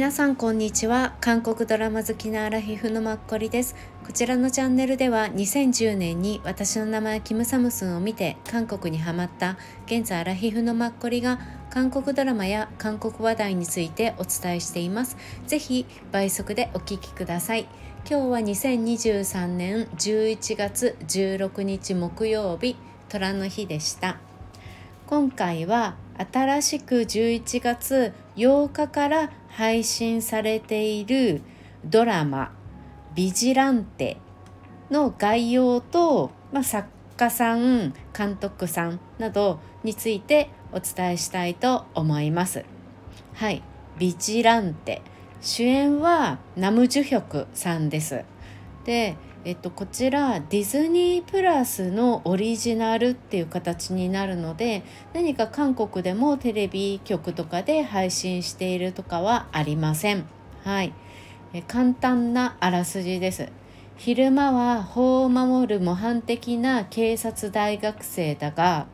皆さんこんにちは。韓国ドラマ好きなアラヒフのマッコリです。こちらのチャンネルでは2010年に私の名前キムサムスンを見て韓国にハマった現在アラヒフのマッコリが韓国ドラマや韓国話題についてお伝えしています。ぜひ倍速でお聞きください。今日は2023年11月16日木曜日虎の日でした。今回は新しく11月8日から配信されているドラマ「ビジランテ」の概要と、まあ、作家さん監督さんなどについてお伝えしたいと思います。はい、ビジランテ主演はナム・ジュヒョクさんです。でえっと、こちらディズニープラスのオリジナルっていう形になるので何か韓国でもテレビ局とかで配信しているとかはありません。はい、え簡単なあらすじです。昼間は法を守る模範的な警察大学生だが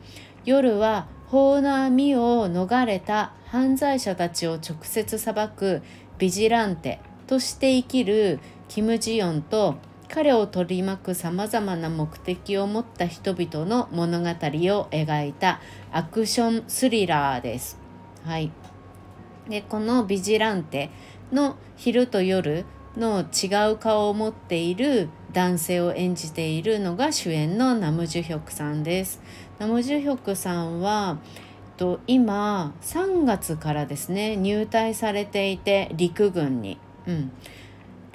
夜は法の網を逃れた犯罪者たちを直接裁くビジランテとして生きるキム・ジヨンと彼を取り巻くさまざまな目的を持った人々の物語を描いたアクションスリラーです。はい、でこの「ビジランテ」の昼と夜の違う顔を持っている男性を演じているのが主演のナム・ジュヒョクさんです。ナム・ジュヒョクさんは今3月からですね入隊されていて陸軍に。うん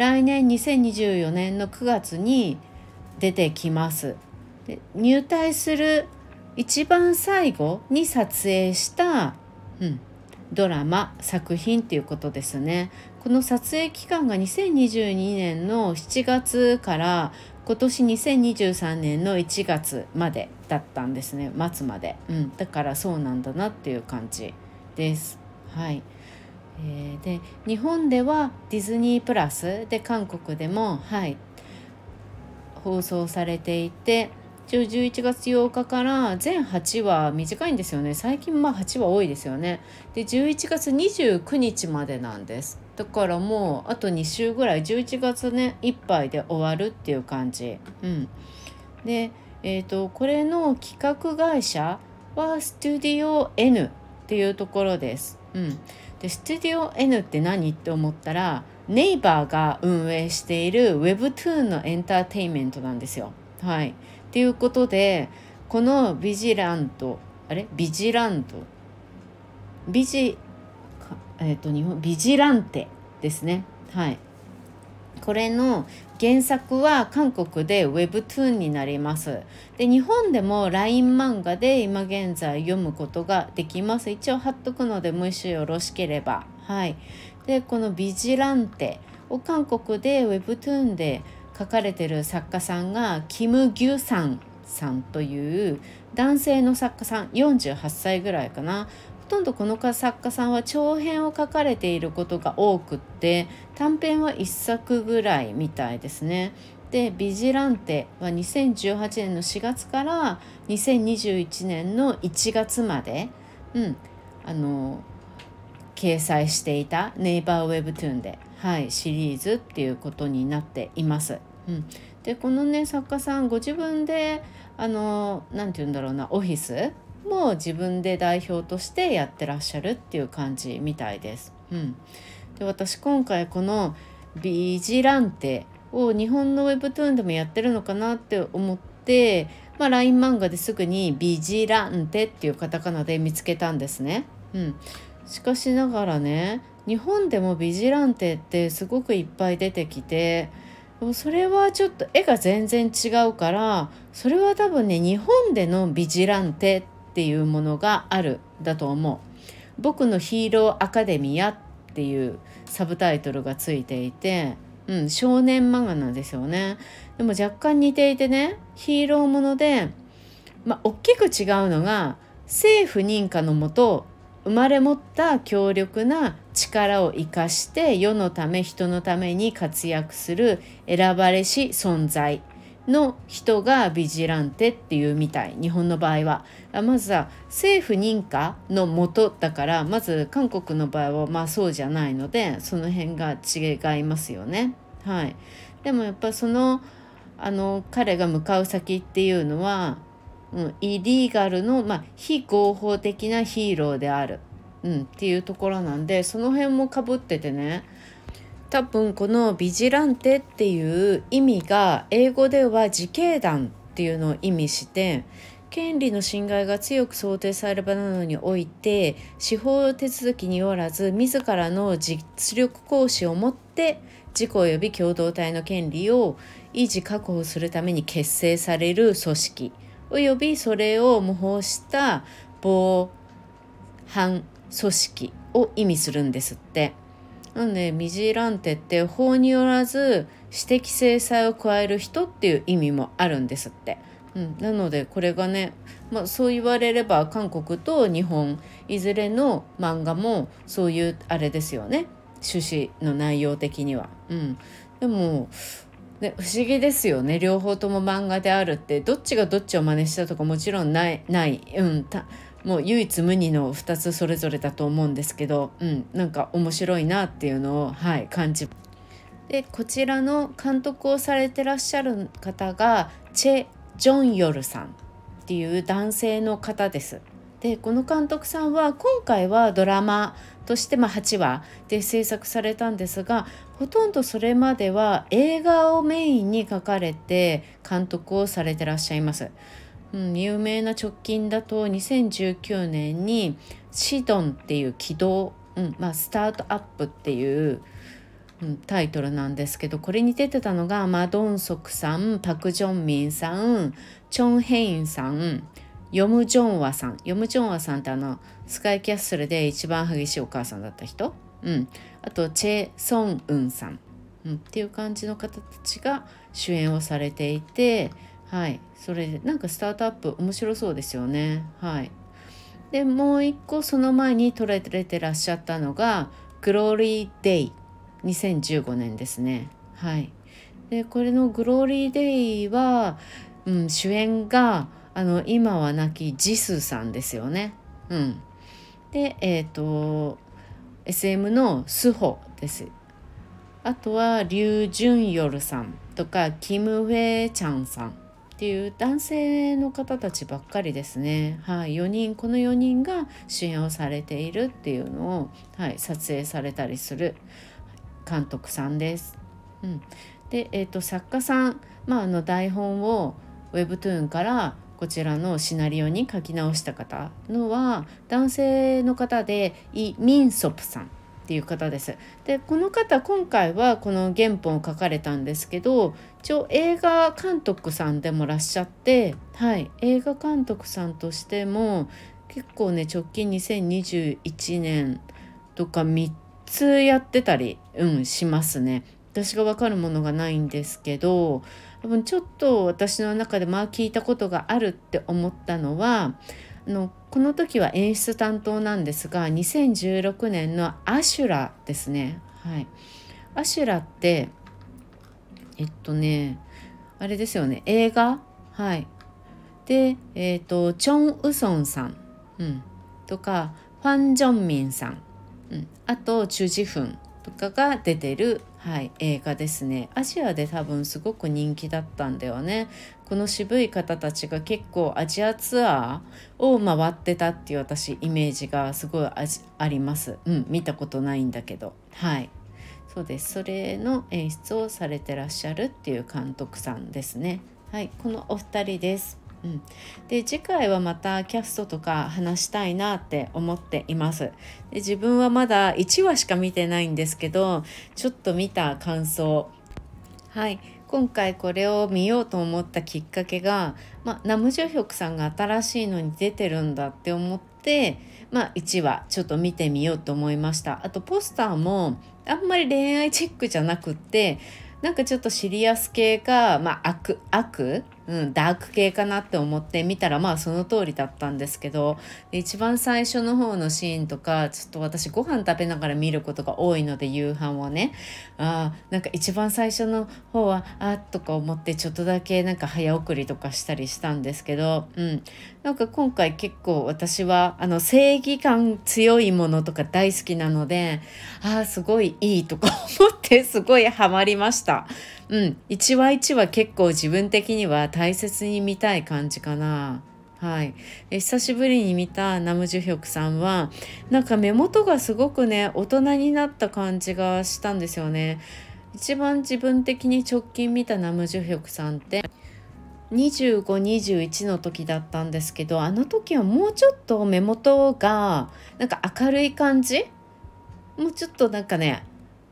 来年2024年の9月に出てきます。で入隊する一番最後に撮影した、うん、ドラマ作品っていうことですね。この撮影期間が2022年の7月から今年2023年の1月までだったんですね。末まで、うん、だからそうなんだなっていう感じです。はい。えー、で日本ではディズニープラスで韓国でもはい放送されていて一応11月8日から全8話短いんですよね。最近まあ8話多いですよね。で11月29日までなんです。だからもうあと2週ぐらい11月ねいっぱいで終わるっていう感じ。うん。でえーと、これの企画会社はスタディオ N っていうところです。うん、でスタディオ N って何って思ったらネイバーが運営している Webtoon のエンターテインメントなんですよ。はい、っていうことでこのビジラントあれ？ビジラント？ビジえっ、ー、と日本ビジランテですね。はい。これの原作は韓国で Webtoon になります。で日本でも LINE 漫画で今現在読むことができます。一応貼っとくのでもしよろしければ。はい。でこのビジランテを韓国で Webtoon で書かれてる作家さんがキム・ギュサンさんという男性の作家さん48歳ぐらいかなとんどこの作家さんは長編を書かれていることが多くって短編は1作ぐらいみたいですね。で「ビジランテ」は2018年の4月から2021年の1月まで、うん、あの掲載していたネイバーウェブトゥーンで、はい、シリーズっていうことになっています。うん、でこのね作家さんご自分であの何て言うんだろうなオフィスも自分で代表としてやってらっしゃるっていう感じみたいです。うん、で私今回この「ビジランテ」を日本の Webtoon でもやってるのかなって思って、まあ、LINE 漫画ですぐに「ビジランテ」っていうカタカナで見つけたんですね。うん、しかしながらね日本でもビジランテってすごくいっぱい出てきてそれはちょっと絵が全然違うからそれは多分ね日本でのビジランテっていうものがあるだと思う。僕のヒーローアカデミアっていうサブタイトルがついていて、うん、少年漫画なんですよね。でも若干似ていてねヒーローもので、まあ、大きく違うのが政府認可のもと生まれ持った強力な力を生かして世のため人のために活躍する選ばれし存在の人がビジランテっていうみたい日本の場合は。まずは政府認可のもとだからまず韓国の場合はまあそうじゃないのでその辺が違いますよね。はい、でもやっぱそのあの彼が向かう先っていうのは、うん、イリーガルの、まあ、非合法的なヒーローである、うん、っていうところなんでその辺もかぶっててね多分このビジランテっていう意味が英語では自警団っていうのを意味して権利の侵害が強く想定される場などにおいて司法手続きによらず自らの実力行使をもって自己及び共同体の権利を維持確保するために結成される組織及びそれを模倣した防犯組織を意味するんですって。なんでミジランテって法によらず私的制裁を加える人っていう意味もあるんですって。うん、なのでこれがね、まあ、そう言われれば韓国と日本いずれの漫画もそういうあれですよね。趣旨の内容的には。うん、でもね、不思議ですよね。両方とも漫画であるって。どっちがどっちを真似したとかもちろんないない、うん、もう唯一無二の2つそれぞれだと思うんですけど、うん、なんか面白いなっていうのを、はい、感じでこちらの監督をされてらっしゃる方がチェ・ジョンヨルさんっていう男性の方です。でこの監督さんは今回はドラマとして、ま、8話で制作されたんですがほとんどそれまでは映画をメインに書かれて監督をされてらっしゃいます。うん、有名な直近だと2019年に「シドン」っていう軌道、うんまあ、スタートアップっていう、うん、タイトルなんですけどこれに出てたのがマドンソクさんパク・ジョンミンさんチョン・ヘインさんヨム・ジョンワさん。ヨム・ジョンワさんってあのスカイキャッスルで一番激しいお母さんだった人、うん、あとチェ・ソンウンさん、うん、っていう感じの方たちが主演をされていてはい。それなんかスタートアップ面白そうですよね。はい。でもう一個その前に撮られてらっしゃったのが「グローリー・デイ」2015年ですね。はい。でこれの「グローリー・デイは」うん、主演があの今は亡きジスさんですよね。うん。でえっ、ー、と SM のスホです。あとはリュウ・ジュンヨルさんとかキム・ウェイチャンさん。っていう男性の方たちばっかりですね。はい、4人この4人が主演をされているっていうのを、はい、撮影されたりする監督さんです。うん、で、えーと、作家さん、まあ、あの台本を Webtoon からこちらのシナリオに書き直した方のは男性の方でイ・ミンソプさんっていう方です。でこの方今回はこの原本を書かれたんですけど一応映画監督さんでもらっしゃってはい映画監督さんとしても結構ね直近2021年とか3つやってたり、うん、しますね。私が分かるものがないんですけど多分ちょっと私の中でまあ聞いたことがあるって思ったのはあのこの時は演出担当なんですが2016年のアシュラですね。はい、アシュラってえっとねあれですよね。映画？はい。でえっ、とチョン・ウソンさん、うん、とかファン・ジョンミンさん、うん、あとチュ・ジフンとかが出てるはい、映画ですね。アジアで多分すごく人気だったんだよね。この渋い方たちが結構アジアツアーを回ってたっていう私イメージがすごいあります。うん見たことないんだけど。はい。そうです。それの演出をされてらっしゃるっていう監督さんですね。はいこのお二人です。うん、で次回はまたキャストとか話したいなって思っています。で自分はまだ1話しか見てないんですけどちょっと見た感想。はい。今回これを見ようと思ったきっかけが、ま、ナムジョヒョクさんが新しいのに出てるんだって思って、まあ、1話ちょっと見てみようと思いました。あとポスターもあんまり恋愛チックじゃなくってなんかちょっとシリアス系か、ま、悪悪うん、ダーク系かなって思って見たらまあその通りだったんですけど一番最初の方のシーンとかちょっと私ご飯食べながら見ることが多いので夕飯をねあなんか一番最初の方はあっとか思ってちょっとだけなんか早送りとかしたりしたんですけど、うん、なんか今回結構私はあの正義感強いものとか大好きなのでああすごいいいとか思ってすごいハマりました。うん、1話1話結構自分的には大切に見たい感じかな。はい、え久しぶりに見たナムジュヒョクさんはなんか目元がすごくね大人になった感じがしたんですよね。一番自分的に直近見たナムジュヒョクさんって2521の時だったんですけどあの時はもうちょっと目元がなんか明るい感じ？もうちょっとなんかね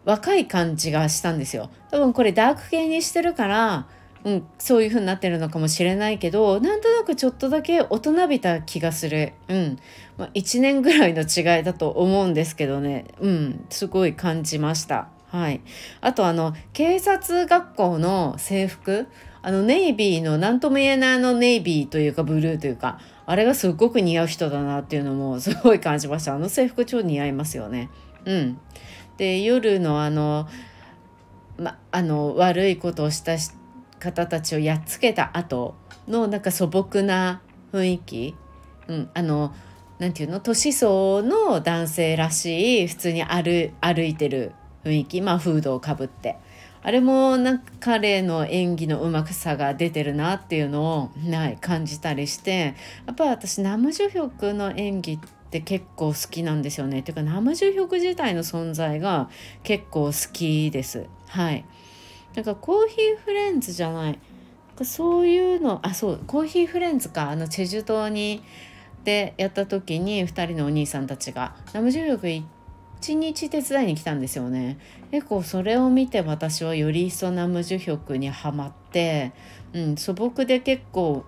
若い感じがしたんですよ。多分これダーク系にしてるからうん、そういう風になってるのかもしれないけどなんとなくちょっとだけ大人びた気がする、うん。まあ、1年ぐらいの違いだと思うんですけどね、うん、すごい感じました。はい、あとあの警察学校の制服。あのネイビーの何とも言えないあのネイビーというかブルーというかあれがすごく似合う人だなっていうのもすごい感じました。あの制服超似合いますよね。うん、で夜のあの,、ま、あの悪いことをした方たちをやっつけた後のなんか素朴な雰囲気、うん、あのなんていうの？年相の男性らしい普通に歩歩いてる雰囲気。まあフードをかぶって。あれもなんか彼の演技のうまくさが出てるなっていうのを、はい、感じたりして。やっぱ私ナムジュヒョクの演技ってって結構好きなんですよね。ていうか生重力自体の存在が結構好きです。はい。なんかコーヒーフレンズじゃないそういうのあそうコーヒーフレンズかあのチェジュ島にでやった時に2人のお兄さんたちが生重力1日手伝いに来たんですよね結構それを見て私はより一層ナムジュヒョクにはまって、うん、素朴で結構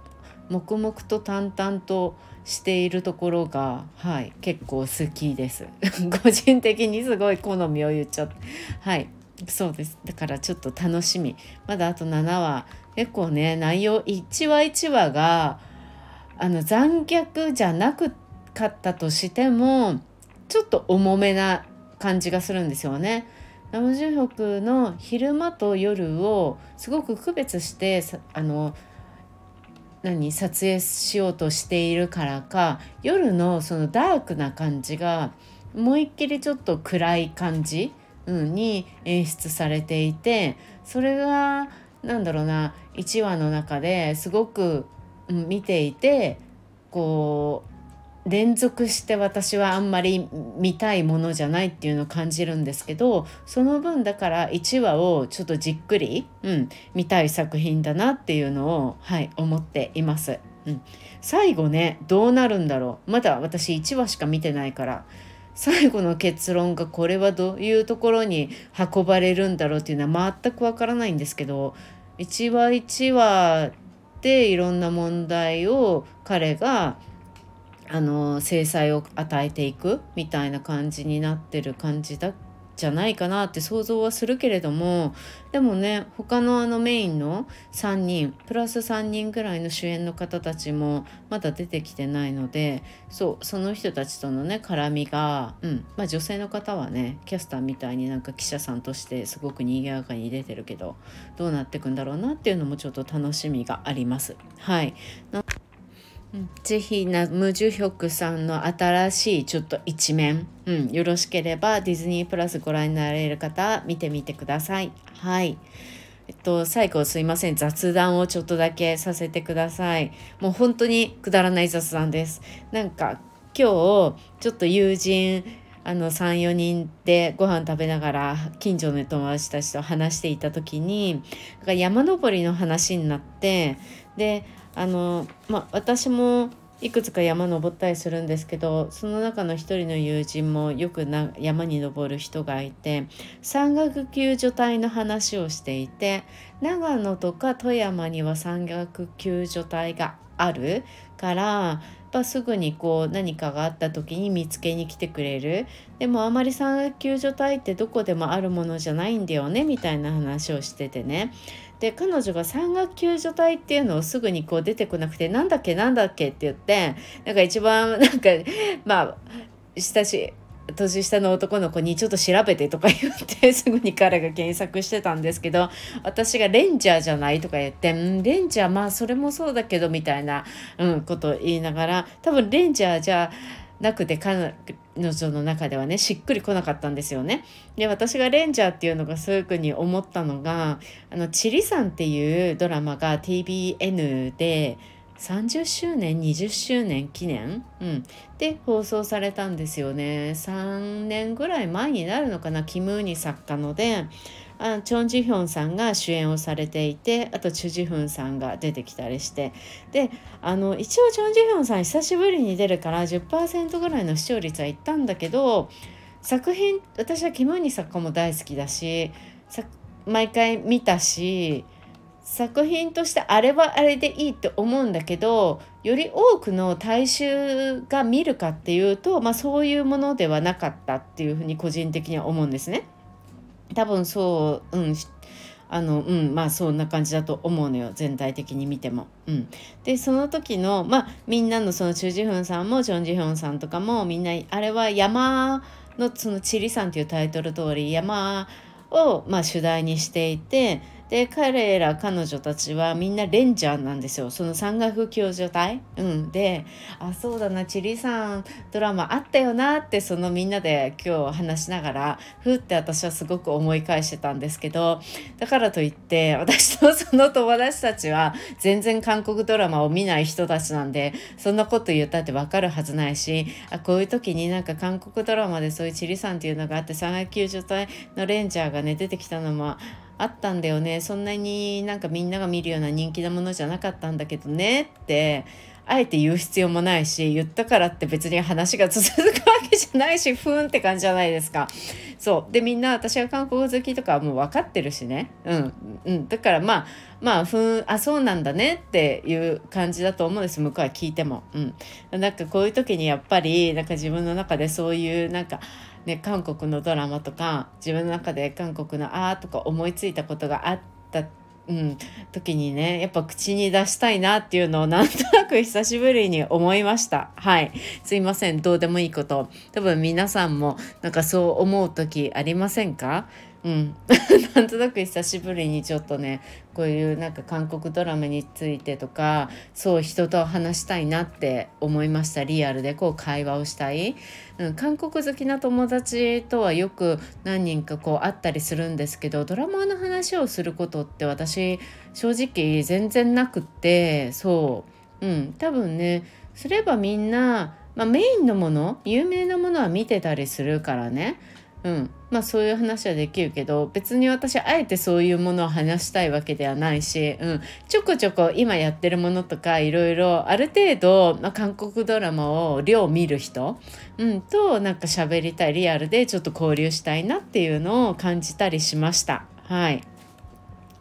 黙々と淡々としているところが、はい、結構好きです。個人的にすごい好みを言っちゃって。はいそうです。だからちょっと楽しみ。まだあと7話。結構ね内容1話1話があの残虐じゃなくかったとしてもちょっと重めな感じがするんですよね。ナムジュ北の昼間と夜をすごく区別してあの何撮影しようとしているからか夜のそのダークな感じが思いっきりちょっと暗い感じ、うん、に演出されていてそれが何だろうな1話の中ですごく、うん、見ていてこう連続して私はあんまり見たいものじゃないっていうのを感じるんですけどその分だから1話をちょっとじっくり、うん、見たい作品だなっていうのを、はい、思っています。うん、最後ねどうなるんだろうまだ私1話しか見てないから最後の結論がこれはどういうところに運ばれるんだろうっていうのは全くわからないんですけど1話1話でいろんな問題を彼があの制裁を与えていくみたいな感じになってる感じだじゃないかなって想像はするけれどもでもね他のあのメインの3人プラス3人ぐらいの主演の方たちもまだ出てきてないのでそうその人たちとのね絡みが、うんまあ、女性の方はねキャスターみたいになんか記者さんとしてすごく賑やかに出てるけどどうなってくんだろうなっていうのもちょっと楽しみがあります。はいぜひナムジュヒョクさんの新しいちょっと一面、うん、よろしければディズニープラスご覧になれる方見てみてください。はい。えっと、最後すいません雑談をちょっとだけさせてください。もう本当にくだらない雑談です。なんか今日ちょっと友人あの34人でご飯食べながら近所の友達たちと話していた時に山登りの話になってであの、まあ、私もいくつか山登ったりするんですけどその中の一人の友人もよくな山に登る人がいて山岳救助隊の話をしていて長野とか富山には山岳救助隊があるからぱすぐにこう何かがあった時に見つけに来てくれる。でもあまり産学救助隊ってどこでもあるものじゃないんだよねみたいな話をしててね。で彼女が産学救助隊っていうのをすぐにこう出てこなくてなんだっけなんだっけって言ってなんか一番なんかまあ親しい年下の男の子にちょっと調べてとか言って すぐに彼が検索してたんですけど私がレンジャーじゃないとか言って「んレンジャーまあそれもそうだけど」みたいな、うん、ことを言いながら多分レンジャーじゃなくて彼女の中ではねしっくりこなかったんですよね。で私がレンジャーっていうのがすぐに思ったのが「あのチリさん」っていうドラマが TBN で30周年20周年記念、うん、で放送されたんですよね。3年ぐらい前になるのかな？キム・ーニ作家のであチョン・ジヒョンさんが主演をされていてあとチュ・ジフンさんが出てきたりして。であの一応チョン・ジヒョンさん久しぶりに出るから10%ぐらいの視聴率はいったんだけど作品私はキム・ーニ作家も大好きだし毎回見たし作品としてあれはあれでいいって思うんだけどより多くの大衆が見るかっていうと、まあ、そういうものではなかったっていうふうに個人的には思うんですね。多分そう、うん、あのうんまあそんな感じだと思うのよ全体的に見ても。うん、でその時のまあみんなのそのチュ・ジフンさんもチョン・ジヒョンさんとかもみんなあれは山のその「チリさん」っていうタイトル通り山をまあ主題にしていてで彼ら彼女たちはみんなレンジャーなんですよ。その山岳救助隊、うん、であそうだな。チリさんドラマあったよなってそのみんなで今日話しながらふって私はすごく思い返してたんですけどだからといって私とその友達たちは全然韓国ドラマを見ない人たちなんでそんなこと言ったって分かるはずないしあこういう時になんか韓国ドラマでそういうチリさんっていうのがあって山岳救助隊のレンジャーがね出てきたのもあったんだよね。そんなになんかみんなが見るような人気なものじゃなかったんだけどね。ってあえて言う必要もないし言ったからって別に話が続くわけじゃないし ふーんって感じじゃないですか。そう。でみんな私が韓国好きとかはもう分かってるしね、うん。うん、だからまあまあふーんあそうなんだね。っていう感じだと思うんです。向こうは聞いても。うん、なんかこういう時にやっぱりなんか自分の中でそういうなんかね、韓国のドラマとか自分の中で韓国のあーとか思いついたことがあったうん、時にねやっぱ口に出したいなっていうのをなんとなく久しぶりに思いました。はい。すいません。どうでもいいこと。多分皆さんもなんかそう思う時ありませんか？うん、なんとなく久しぶりにちょっとねこういうなんか韓国ドラマについてとかそう人と話したいなって思いました。リアルでこう会話をしたい、うん、韓国好きな友達とはよく何人かこう会ったりするんですけどドラマの話をすることって私正直全然なくってそう。うん多分ねすればみんな、まあ、メインのもの有名なものは見てたりするからね。うん、まあそういう話はできるけど別に私あえてそういうものを話したいわけではないし、うん、ちょこちょこ今やってるものとかいろいろある程度、まあ、韓国ドラマを量見る人、うん、となんか喋りたいリアルでちょっと交流したいなっていうのを感じたりしました。はい。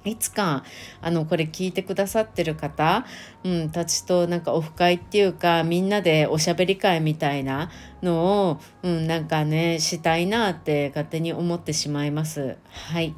いつかあのこれ聞いてくださってる方、うん、たちとなんかオフ会っていうかみんなでおしゃべり会みたいなのを、うん、なんかねしたいなって勝手に思ってしまいます。はい。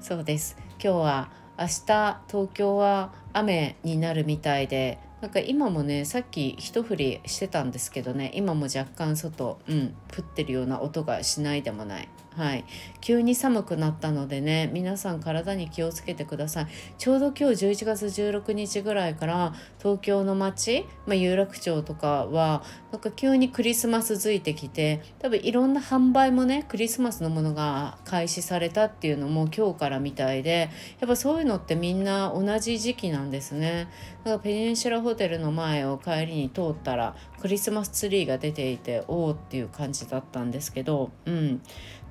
そうです。今日は明日東京は雨になるみたいでなんか今もねさっき一振りしてたんですけどね今も若干外、うん、降ってるような音がしないでもない。はい、急に寒くなったのでね皆さん体に気をつけてください。ちょうど今日11月16日ぐらいから東京の街、まあ、有楽町とかはなんか急にクリスマスづいてきて多分いろんな販売もねクリスマスのものが開始されたっていうのも今日からみたいでやっぱそういうのってみんな同じ時期なんですね。だからペニンシュラホテルの前を帰りに通ったらクリスマスツリーが出ていておおっていう感じだったんですけどうん。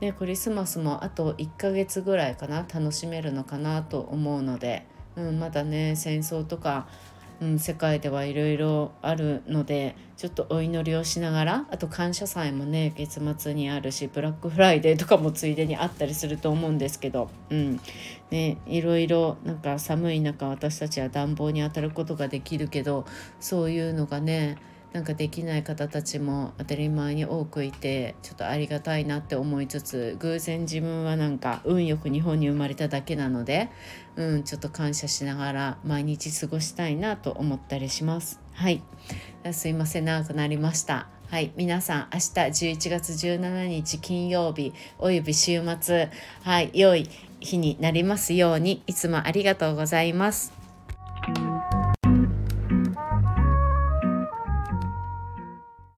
ね、クリスマスもあと1ヶ月ぐらいかな楽しめるのかなと思うので、うん、まだね戦争とか、うん、世界ではいろいろあるのでちょっとお祈りをしながらあと感謝祭もね月末にあるしブラックフライデーとかもついでにあったりすると思うんですけど、うんね、いろいろなんか寒い中私たちは暖房に当たることができるけどそういうのがねなんかできない方たちも当たり前に多くいてちょっとありがたいなって思いつつ偶然自分はなんか運よく日本に生まれただけなので、うん、ちょっと感謝しながら毎日過ごしたいなと思ったりします。はいすいません長くなりました。はい、皆さん明日11月17日金曜日および週末はい良い日になりますようにいつもありがとうございます。